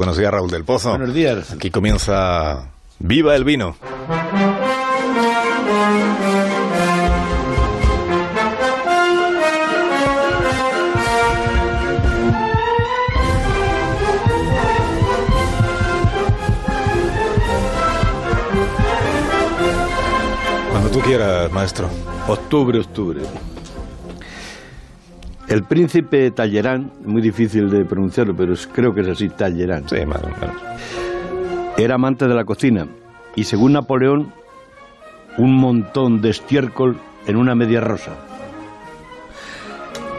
Buenos días, Raúl del Pozo. Buenos días. Aquí comienza Viva el Vino. Cuando tú quieras, maestro. Octubre, octubre. El príncipe Talleyrand, muy difícil de pronunciarlo, pero creo que es así, Talleyrand, Sí, más o menos. era amante de la cocina y según Napoleón, un montón de estiércol en una media rosa.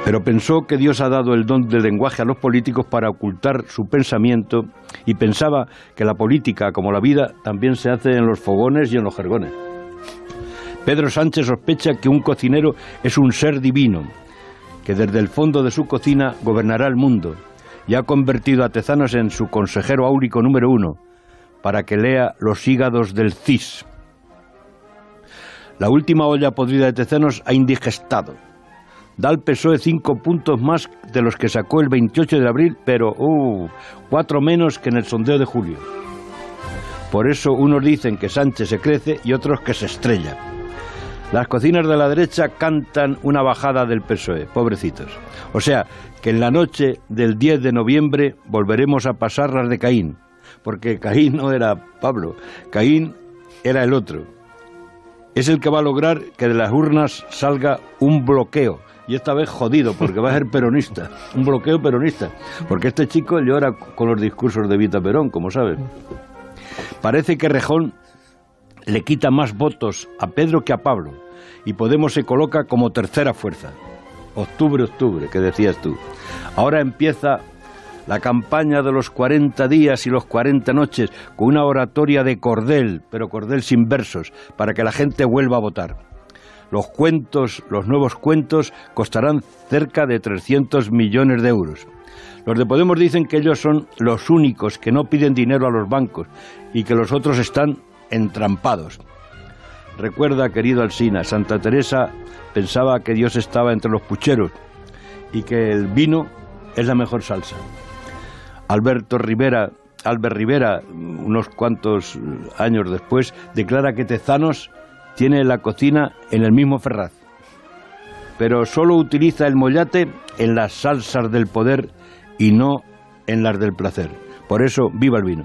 Pero pensó que Dios ha dado el don del lenguaje a los políticos para ocultar su pensamiento y pensaba que la política, como la vida, también se hace en los fogones y en los jergones. Pedro Sánchez sospecha que un cocinero es un ser divino, que desde el fondo de su cocina gobernará el mundo y ha convertido a Tezanos en su consejero áurico número uno para que lea los hígados del CIS. La última olla podrida de Tezanos ha indigestado. Da al PSOE cinco puntos más de los que sacó el 28 de abril, pero uh, cuatro menos que en el sondeo de julio. Por eso unos dicen que Sánchez se crece y otros que se estrella. Las cocinas de la derecha cantan una bajada del PSOE, pobrecitos. O sea, que en la noche del 10 de noviembre volveremos a pasar las de Caín, porque Caín no era Pablo, Caín era el otro. Es el que va a lograr que de las urnas salga un bloqueo, y esta vez jodido, porque va a ser peronista, un bloqueo peronista, porque este chico llora con los discursos de Vita Perón, como sabes. Parece que Rejón le quita más votos a Pedro que a Pablo y Podemos se coloca como tercera fuerza. Octubre, octubre, que decías tú. Ahora empieza la campaña de los 40 días y los 40 noches con una oratoria de cordel, pero cordel sin versos, para que la gente vuelva a votar. Los cuentos, los nuevos cuentos, costarán cerca de 300 millones de euros. Los de Podemos dicen que ellos son los únicos que no piden dinero a los bancos y que los otros están entrampados. Recuerda, querido Alsina, Santa Teresa pensaba que Dios estaba entre los pucheros y que el vino es la mejor salsa. Alberto Rivera, Albert Rivera, unos cuantos años después, declara que Tezanos tiene la cocina en el mismo Ferraz, pero solo utiliza el mollate en las salsas del poder y no en las del placer. Por eso, viva el vino.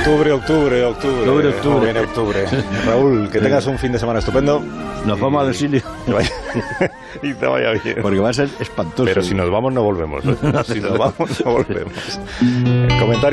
Octubre, octubre, octubre. Octubre, octubre. Viene octubre. Raúl, que tengas un fin de semana estupendo. Nos vamos al exilio, y te vaya bien. porque va a ser espantoso. Pero si nos vamos, no volvemos. ¿eh? Si nos vamos, no volvemos. El comentario